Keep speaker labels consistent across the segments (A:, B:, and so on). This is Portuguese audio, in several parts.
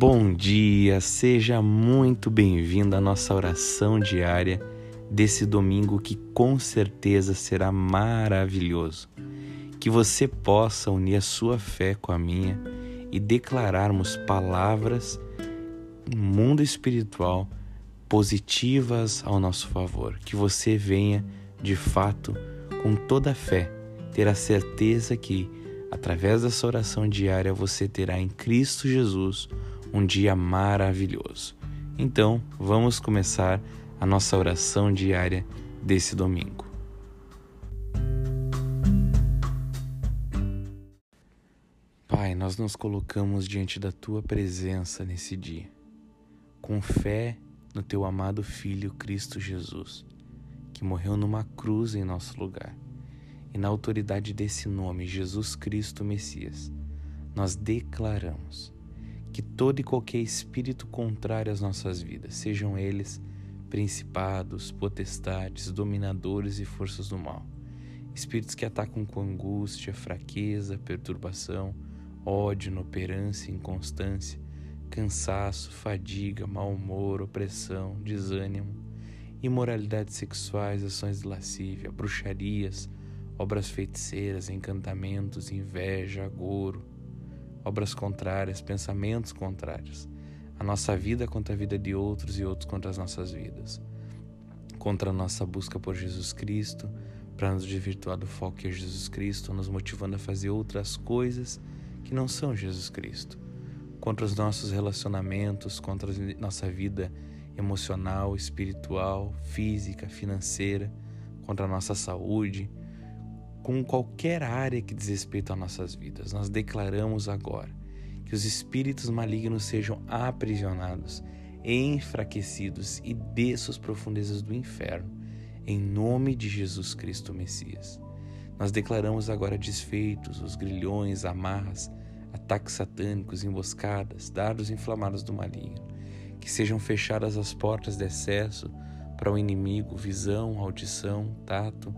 A: Bom dia, seja muito bem-vindo à nossa oração diária desse domingo que com certeza será maravilhoso. Que você possa unir a sua fé com a minha e declararmos palavras mundo espiritual positivas ao nosso favor. Que você venha, de fato, com toda a fé, ter a certeza que, através dessa oração diária, você terá em Cristo Jesus um dia maravilhoso. Então, vamos começar a nossa oração diária desse domingo. Pai, nós nos colocamos diante da tua presença nesse dia, com fé no teu amado Filho Cristo Jesus, que morreu numa cruz em nosso lugar. E na autoridade desse nome, Jesus Cristo Messias, nós declaramos que todo e qualquer espírito contrário às nossas vidas, sejam eles principados, potestades, dominadores e forças do mal, espíritos que atacam com angústia, fraqueza, perturbação, ódio, inoperância, inconstância, cansaço, fadiga, mau humor, opressão, desânimo, imoralidades sexuais, ações de lascívia, bruxarias, obras feiticeiras, encantamentos, inveja, agouro, obras contrárias, pensamentos contrários. A nossa vida contra a vida de outros e outros contra as nossas vidas. Contra a nossa busca por Jesus Cristo, para nos desvirtuar do foco que é Jesus Cristo, nos motivando a fazer outras coisas que não são Jesus Cristo. Contra os nossos relacionamentos, contra a nossa vida emocional, espiritual, física, financeira, contra a nossa saúde, com qualquer área que diz respeito às nossas vidas. Nós declaramos agora que os espíritos malignos sejam aprisionados, enfraquecidos e desçam as profundezas do inferno, em nome de Jesus Cristo Messias. Nós declaramos agora desfeitos os grilhões, amarras, ataques satânicos, emboscadas, dardos inflamados do maligno, que sejam fechadas as portas de acesso para o inimigo, visão, audição, tato,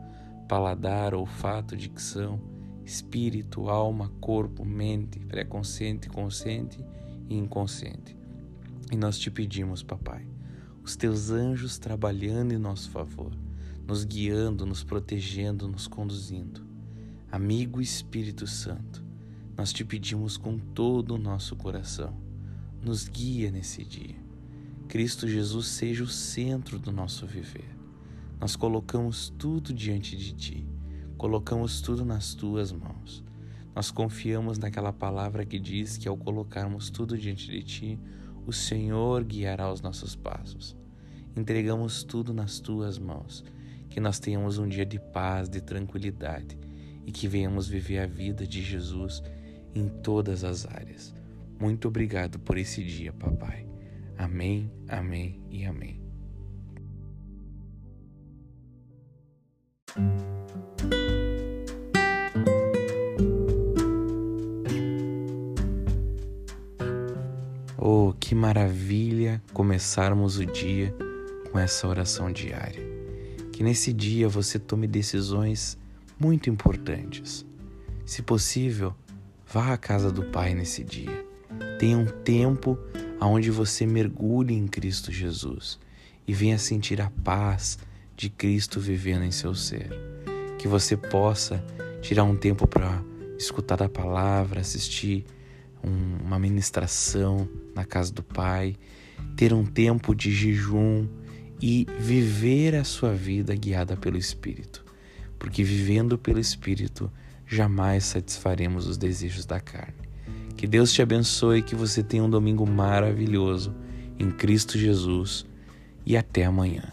A: paladar, olfato, dicção, espírito, alma, corpo, mente, pré-consciente, consciente e inconsciente. E nós te pedimos, papai, os teus anjos trabalhando em nosso favor, nos guiando, nos protegendo, nos conduzindo. Amigo Espírito Santo, nós te pedimos com todo o nosso coração, nos guia nesse dia. Cristo Jesus seja o centro do nosso viver nós colocamos tudo diante de Ti, colocamos tudo nas Tuas mãos. Nós confiamos naquela palavra que diz que ao colocarmos tudo diante de Ti, o Senhor guiará os nossos passos. Entregamos tudo nas Tuas mãos, que nós tenhamos um dia de paz, de tranquilidade e que venhamos viver a vida de Jesus em todas as áreas. Muito obrigado por esse dia, papai. Amém, amém e amém. Que maravilha começarmos o dia com essa oração diária. Que nesse dia você tome decisões muito importantes. Se possível, vá à casa do Pai nesse dia. Tenha um tempo onde você mergulhe em Cristo Jesus e venha sentir a paz, de Cristo vivendo em seu ser. Que você possa tirar um tempo para escutar a palavra, assistir um, uma ministração na casa do Pai, ter um tempo de jejum e viver a sua vida guiada pelo Espírito. Porque vivendo pelo Espírito, jamais satisfaremos os desejos da carne. Que Deus te abençoe e que você tenha um domingo maravilhoso em Cristo Jesus e até amanhã.